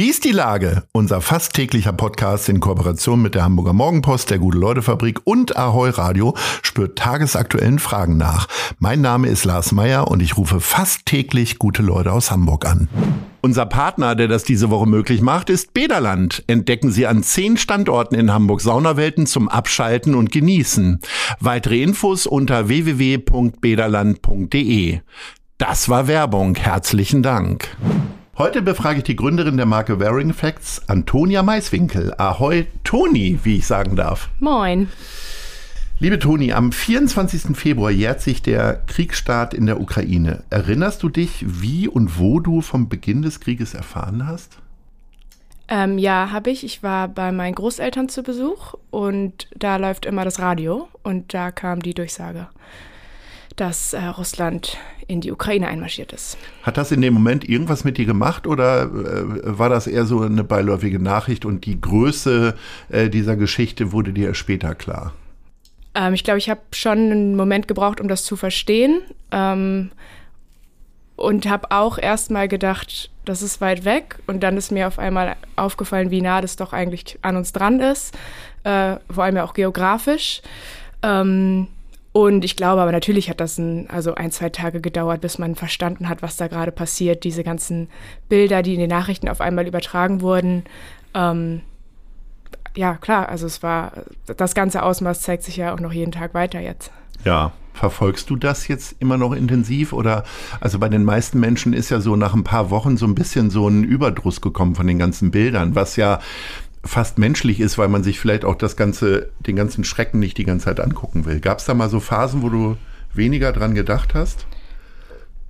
Wie ist die Lage? Unser fast täglicher Podcast in Kooperation mit der Hamburger Morgenpost, der Gute-Leute-Fabrik und Ahoi Radio spürt tagesaktuellen Fragen nach. Mein Name ist Lars Meier und ich rufe fast täglich gute Leute aus Hamburg an. Unser Partner, der das diese Woche möglich macht, ist Bederland. Entdecken Sie an zehn Standorten in Hamburg Saunawelten zum Abschalten und Genießen. Weitere Infos unter www.bederland.de. Das war Werbung. Herzlichen Dank. Heute befrage ich die Gründerin der Marke Wearing Facts, Antonia Maiswinkel. Ahoi, Toni, wie ich sagen darf. Moin. Liebe Toni, am 24. Februar jährt sich der Kriegsstart in der Ukraine. Erinnerst du dich, wie und wo du vom Beginn des Krieges erfahren hast? Ähm, ja, habe ich. Ich war bei meinen Großeltern zu Besuch und da läuft immer das Radio und da kam die Durchsage, dass äh, Russland in die Ukraine einmarschiert ist. Hat das in dem Moment irgendwas mit dir gemacht oder äh, war das eher so eine beiläufige Nachricht und die Größe äh, dieser Geschichte wurde dir später klar? Ähm, ich glaube, ich habe schon einen Moment gebraucht, um das zu verstehen. Ähm, und habe auch erstmal gedacht, das ist weit weg. Und dann ist mir auf einmal aufgefallen, wie nah das doch eigentlich an uns dran ist, äh, vor allem ja auch geografisch. Ähm, und ich glaube aber natürlich hat das ein, also ein, zwei Tage gedauert, bis man verstanden hat, was da gerade passiert. Diese ganzen Bilder, die in den Nachrichten auf einmal übertragen wurden. Ähm, ja, klar, also es war, das ganze Ausmaß zeigt sich ja auch noch jeden Tag weiter jetzt. Ja, Verfolgst du das jetzt immer noch intensiv oder also bei den meisten Menschen ist ja so nach ein paar Wochen so ein bisschen so ein Überdruss gekommen von den ganzen Bildern, was ja fast menschlich ist, weil man sich vielleicht auch das ganze den ganzen Schrecken nicht die ganze Zeit angucken will. Gab es da mal so Phasen, wo du weniger dran gedacht hast?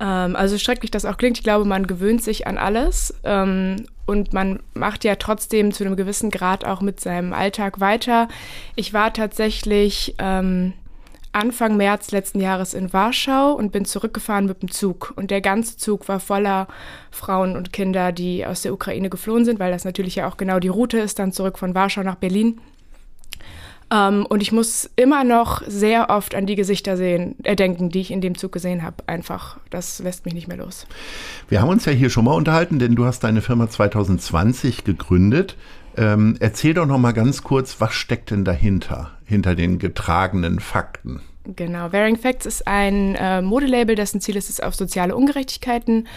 Ähm, also schrecklich das auch klingt, ich glaube, man gewöhnt sich an alles ähm, und man macht ja trotzdem zu einem gewissen Grad auch mit seinem Alltag weiter. Ich war tatsächlich ähm, Anfang März letzten Jahres in Warschau und bin zurückgefahren mit dem Zug. Und der ganze Zug war voller Frauen und Kinder, die aus der Ukraine geflohen sind, weil das natürlich ja auch genau die Route ist, dann zurück von Warschau nach Berlin. Ähm, und ich muss immer noch sehr oft an die Gesichter sehen, äh, denken, die ich in dem Zug gesehen habe. Einfach, das lässt mich nicht mehr los. Wir haben uns ja hier schon mal unterhalten, denn du hast deine Firma 2020 gegründet. Ähm, erzähl doch noch mal ganz kurz, was steckt denn dahinter, hinter den getragenen Fakten? Genau, Wearing Facts ist ein äh, Modelabel, dessen Ziel ist es, auf soziale Ungerechtigkeiten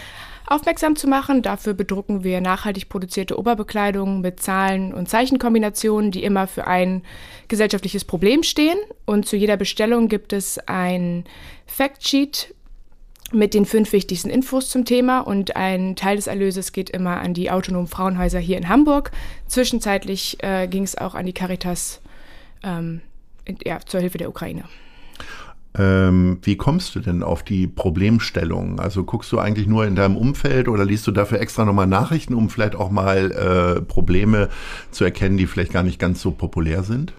aufmerksam zu machen. Dafür bedrucken wir nachhaltig produzierte Oberbekleidung mit Zahlen und Zeichenkombinationen, die immer für ein gesellschaftliches Problem stehen. Und zu jeder Bestellung gibt es ein Factsheet mit den fünf wichtigsten Infos zum Thema und ein Teil des Erlöses geht immer an die autonomen Frauenhäuser hier in Hamburg. Zwischenzeitlich äh, ging es auch an die Caritas ähm, ja, zur Hilfe der Ukraine. Ähm, wie kommst du denn auf die Problemstellung? Also guckst du eigentlich nur in deinem Umfeld oder liest du dafür extra nochmal Nachrichten, um vielleicht auch mal äh, Probleme zu erkennen, die vielleicht gar nicht ganz so populär sind?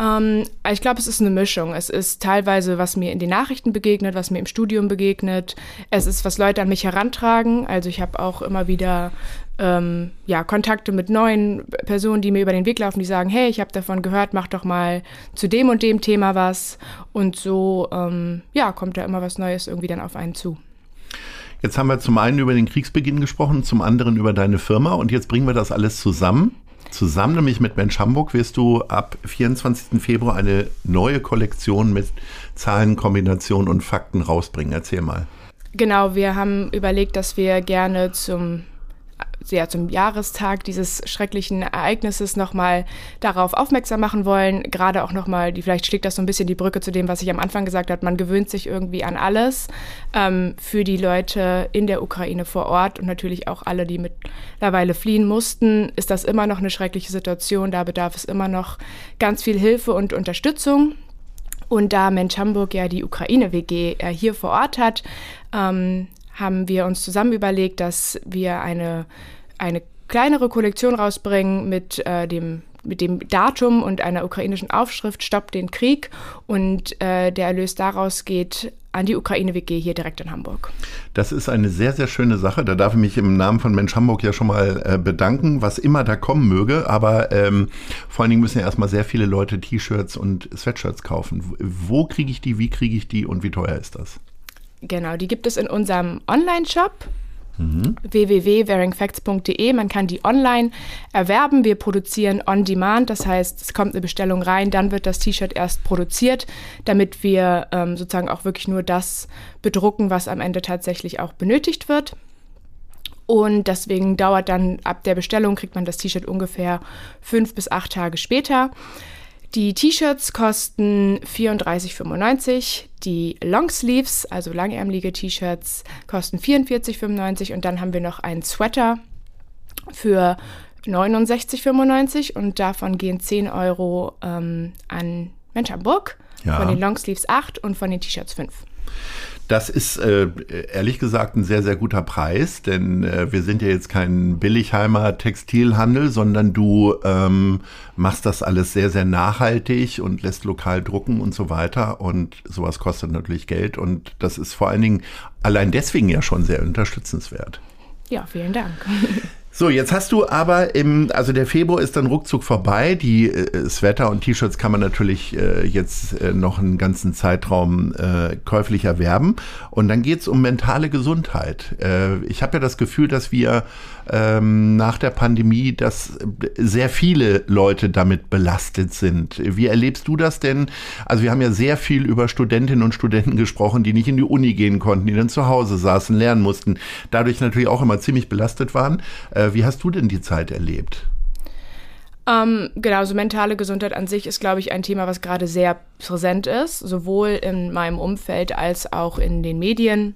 Ähm, ich glaube, es ist eine Mischung. Es ist teilweise, was mir in den Nachrichten begegnet, was mir im Studium begegnet. Es ist, was Leute an mich herantragen. Also ich habe auch immer wieder ähm, ja, Kontakte mit neuen Personen, die mir über den Weg laufen, die sagen, hey, ich habe davon gehört, mach doch mal zu dem und dem Thema was. Und so, ähm, ja, kommt da immer was Neues irgendwie dann auf einen zu. Jetzt haben wir zum einen über den Kriegsbeginn gesprochen, zum anderen über deine Firma und jetzt bringen wir das alles zusammen. Zusammen nämlich mit Mensch Hamburg wirst du ab 24. Februar eine neue Kollektion mit Zahlen, Kombinationen und Fakten rausbringen. Erzähl mal. Genau, wir haben überlegt, dass wir gerne zum ja, zum Jahrestag dieses schrecklichen Ereignisses nochmal darauf aufmerksam machen wollen. Gerade auch nochmal, vielleicht schlägt das so ein bisschen die Brücke zu dem, was ich am Anfang gesagt habe. Man gewöhnt sich irgendwie an alles. Ähm, für die Leute in der Ukraine vor Ort und natürlich auch alle, die mittlerweile fliehen mussten, ist das immer noch eine schreckliche Situation. Da bedarf es immer noch ganz viel Hilfe und Unterstützung. Und da Mensch Hamburg ja die Ukraine-WG hier vor Ort hat, ähm, haben wir uns zusammen überlegt, dass wir eine, eine kleinere Kollektion rausbringen mit äh, dem mit dem Datum und einer ukrainischen Aufschrift Stoppt den Krieg und äh, der Erlös daraus geht an die Ukraine-WG hier direkt in Hamburg. Das ist eine sehr, sehr schöne Sache. Da darf ich mich im Namen von Mensch Hamburg ja schon mal äh, bedanken, was immer da kommen möge. Aber ähm, vor allen Dingen müssen ja erstmal sehr viele Leute T-Shirts und Sweatshirts kaufen. Wo kriege ich die, wie kriege ich die und wie teuer ist das? Genau, die gibt es in unserem Online-Shop mhm. www.varyingfacts.de. Man kann die online erwerben. Wir produzieren on demand, das heißt, es kommt eine Bestellung rein, dann wird das T-Shirt erst produziert, damit wir ähm, sozusagen auch wirklich nur das bedrucken, was am Ende tatsächlich auch benötigt wird. Und deswegen dauert dann ab der Bestellung, kriegt man das T-Shirt ungefähr fünf bis acht Tage später. Die T-Shirts kosten 34,95. Die Longsleeves, also langärmelige T-Shirts, kosten 44,95. Und dann haben wir noch einen Sweater für 69,95. Und davon gehen 10 Euro ähm, an Mensch Hamburg. Ja. Von den Longsleeves 8 und von den T-Shirts 5. Das ist äh, ehrlich gesagt ein sehr, sehr guter Preis, denn äh, wir sind ja jetzt kein Billigheimer Textilhandel, sondern du ähm, machst das alles sehr, sehr nachhaltig und lässt lokal drucken und so weiter. Und sowas kostet natürlich Geld und das ist vor allen Dingen allein deswegen ja schon sehr unterstützenswert. Ja, vielen Dank. So, jetzt hast du aber im, also der Februar ist dann ruckzuck vorbei. Die äh, Sweater und T-Shirts kann man natürlich äh, jetzt äh, noch einen ganzen Zeitraum äh, käuflich erwerben. Und dann geht's um mentale Gesundheit. Äh, ich habe ja das Gefühl, dass wir ähm, nach der Pandemie, dass sehr viele Leute damit belastet sind. Wie erlebst du das denn? Also wir haben ja sehr viel über Studentinnen und Studenten gesprochen, die nicht in die Uni gehen konnten, die dann zu Hause saßen, lernen mussten, dadurch natürlich auch immer ziemlich belastet waren. Äh, wie hast du denn die Zeit erlebt? Ähm, genau, so mentale Gesundheit an sich ist, glaube ich, ein Thema, was gerade sehr präsent ist, sowohl in meinem Umfeld als auch in den Medien.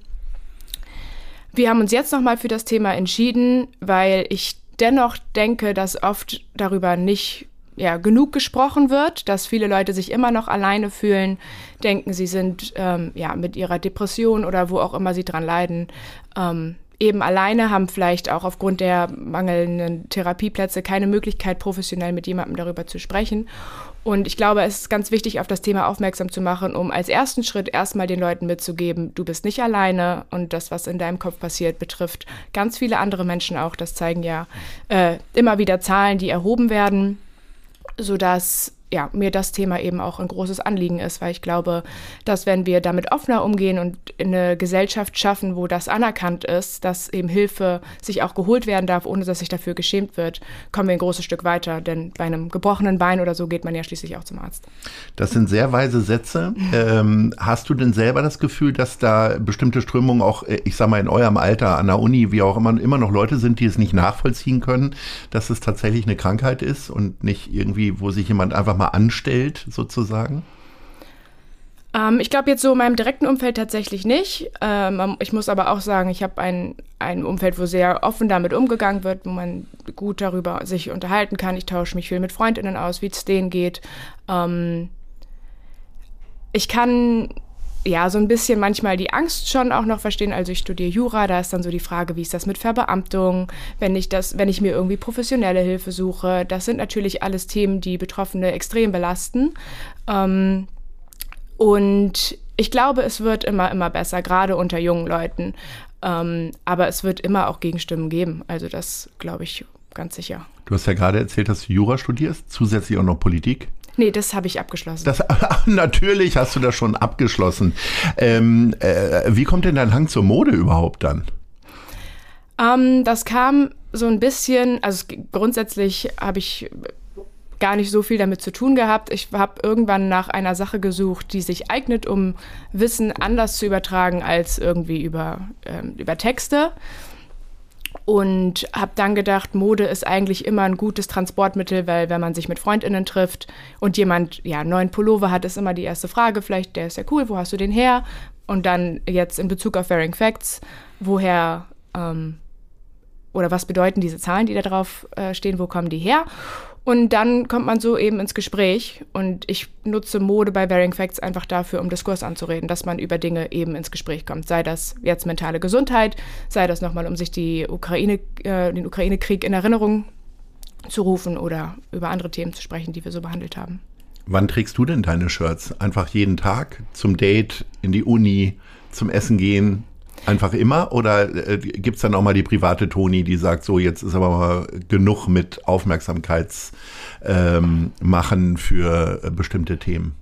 Wir haben uns jetzt nochmal für das Thema entschieden, weil ich dennoch denke, dass oft darüber nicht ja, genug gesprochen wird, dass viele Leute sich immer noch alleine fühlen, denken, sie sind ähm, ja, mit ihrer Depression oder wo auch immer sie dran leiden, ähm, eben alleine, haben vielleicht auch aufgrund der mangelnden Therapieplätze keine Möglichkeit, professionell mit jemandem darüber zu sprechen. Und ich glaube, es ist ganz wichtig, auf das Thema aufmerksam zu machen, um als ersten Schritt erstmal den Leuten mitzugeben, du bist nicht alleine und das, was in deinem Kopf passiert, betrifft ganz viele andere Menschen auch. Das zeigen ja äh, immer wieder Zahlen, die erhoben werden, sodass ja, mir das Thema eben auch ein großes Anliegen ist, weil ich glaube, dass wenn wir damit offener umgehen und eine Gesellschaft schaffen, wo das anerkannt ist, dass eben Hilfe sich auch geholt werden darf, ohne dass sich dafür geschämt wird, kommen wir ein großes Stück weiter. Denn bei einem gebrochenen Bein oder so geht man ja schließlich auch zum Arzt. Das sind sehr weise Sätze. Ähm, hast du denn selber das Gefühl, dass da bestimmte Strömungen auch, äh, ich sag mal, in eurem Alter, an der Uni, wie auch immer, immer noch Leute sind, die es nicht nachvollziehen können, dass es tatsächlich eine Krankheit ist und nicht irgendwie, wo sich jemand einfach mal mal anstellt, sozusagen? Ähm, ich glaube jetzt so in meinem direkten Umfeld tatsächlich nicht. Ähm, ich muss aber auch sagen, ich habe ein, ein Umfeld, wo sehr offen damit umgegangen wird, wo man gut darüber sich unterhalten kann. Ich tausche mich viel mit Freundinnen aus, wie es denen geht. Ähm, ich kann ja, so ein bisschen manchmal die Angst schon auch noch verstehen. Also ich studiere Jura, da ist dann so die Frage, wie ist das mit Verbeamtung, wenn ich das, wenn ich mir irgendwie professionelle Hilfe suche. Das sind natürlich alles Themen, die Betroffene extrem belasten. Ähm, und ich glaube, es wird immer, immer besser, gerade unter jungen Leuten. Ähm, aber es wird immer auch Gegenstimmen geben. Also das glaube ich ganz sicher. Du hast ja gerade erzählt, dass du Jura studierst, zusätzlich auch noch Politik. Nee, das habe ich abgeschlossen. Das, natürlich hast du das schon abgeschlossen. Ähm, äh, wie kommt denn dein Hang zur Mode überhaupt dann? Ähm, das kam so ein bisschen, also grundsätzlich habe ich gar nicht so viel damit zu tun gehabt. Ich habe irgendwann nach einer Sache gesucht, die sich eignet, um Wissen anders zu übertragen als irgendwie über, ähm, über Texte und habe dann gedacht, Mode ist eigentlich immer ein gutes Transportmittel, weil wenn man sich mit Freundinnen trifft und jemand ja neuen Pullover hat, ist immer die erste Frage, vielleicht der ist ja cool, wo hast du den her? Und dann jetzt in Bezug auf Wearing Facts, woher ähm, oder was bedeuten diese Zahlen, die da drauf äh, stehen, wo kommen die her? Und dann kommt man so eben ins Gespräch. Und ich nutze Mode bei Varying Facts einfach dafür, um Diskurs anzureden, dass man über Dinge eben ins Gespräch kommt. Sei das jetzt mentale Gesundheit, sei das nochmal, um sich die Ukraine, äh, den Ukraine-Krieg in Erinnerung zu rufen oder über andere Themen zu sprechen, die wir so behandelt haben. Wann trägst du denn deine Shirts? Einfach jeden Tag zum Date, in die Uni, zum Essen gehen? Einfach immer? Oder äh, gibt es dann auch mal die private Toni, die sagt, so jetzt ist aber mal genug mit Aufmerksamkeitsmachen ähm, für äh, bestimmte Themen?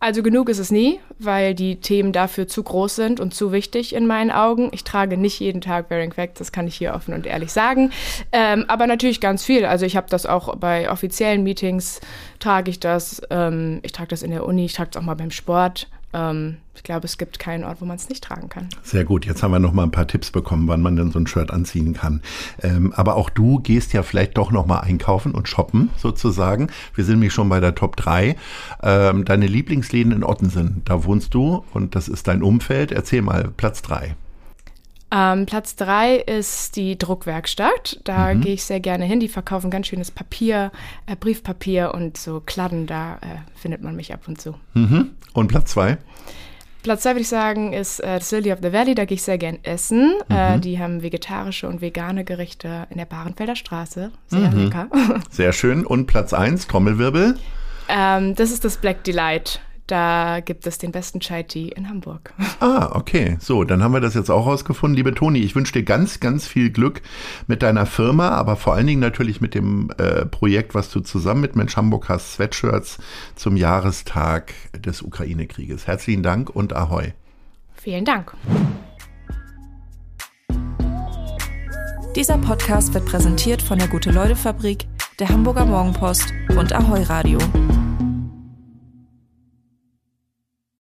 Also genug ist es nie, weil die Themen dafür zu groß sind und zu wichtig in meinen Augen. Ich trage nicht jeden Tag Bearing Facts, das kann ich hier offen und ehrlich sagen. Ähm, aber natürlich ganz viel. Also ich habe das auch bei offiziellen Meetings, trage ich das. Ähm, ich trage das in der Uni, ich trage es auch mal beim Sport. Ähm, ich glaube, es gibt keinen Ort, wo man es nicht tragen kann. Sehr gut. Jetzt haben wir noch mal ein paar Tipps bekommen, wann man denn so ein Shirt anziehen kann. Ähm, aber auch du gehst ja vielleicht doch noch mal einkaufen und shoppen sozusagen. Wir sind nämlich schon bei der Top 3. Ähm, deine Lieblingsläden in Ottensen, da wohnst du und das ist dein Umfeld. Erzähl mal, Platz 3. Ähm, Platz drei ist die Druckwerkstatt. Da mhm. gehe ich sehr gerne hin. Die verkaufen ganz schönes Papier, äh, Briefpapier und so Kladden. Da äh, findet man mich ab und zu. Mhm. Und Platz zwei? Platz zwei würde ich sagen ist äh, Silly of the Valley. Da gehe ich sehr gern essen. Äh, mhm. die haben vegetarische und vegane Gerichte in der Barenfelder Straße. Sehr mhm. lecker. Sehr schön. Und Platz eins, Trommelwirbel? Ähm, das ist das Black Delight. Da gibt es den besten Chai Tea in Hamburg. Ah, okay. So, dann haben wir das jetzt auch rausgefunden. Liebe Toni, ich wünsche dir ganz, ganz viel Glück mit deiner Firma, aber vor allen Dingen natürlich mit dem äh, Projekt, was du zusammen mit Mensch Hamburg hast, Sweatshirts zum Jahrestag des Ukraine-Krieges. Herzlichen Dank und Ahoi. Vielen Dank. Dieser Podcast wird präsentiert von der Gute-Leute-Fabrik, der Hamburger Morgenpost und Ahoi Radio.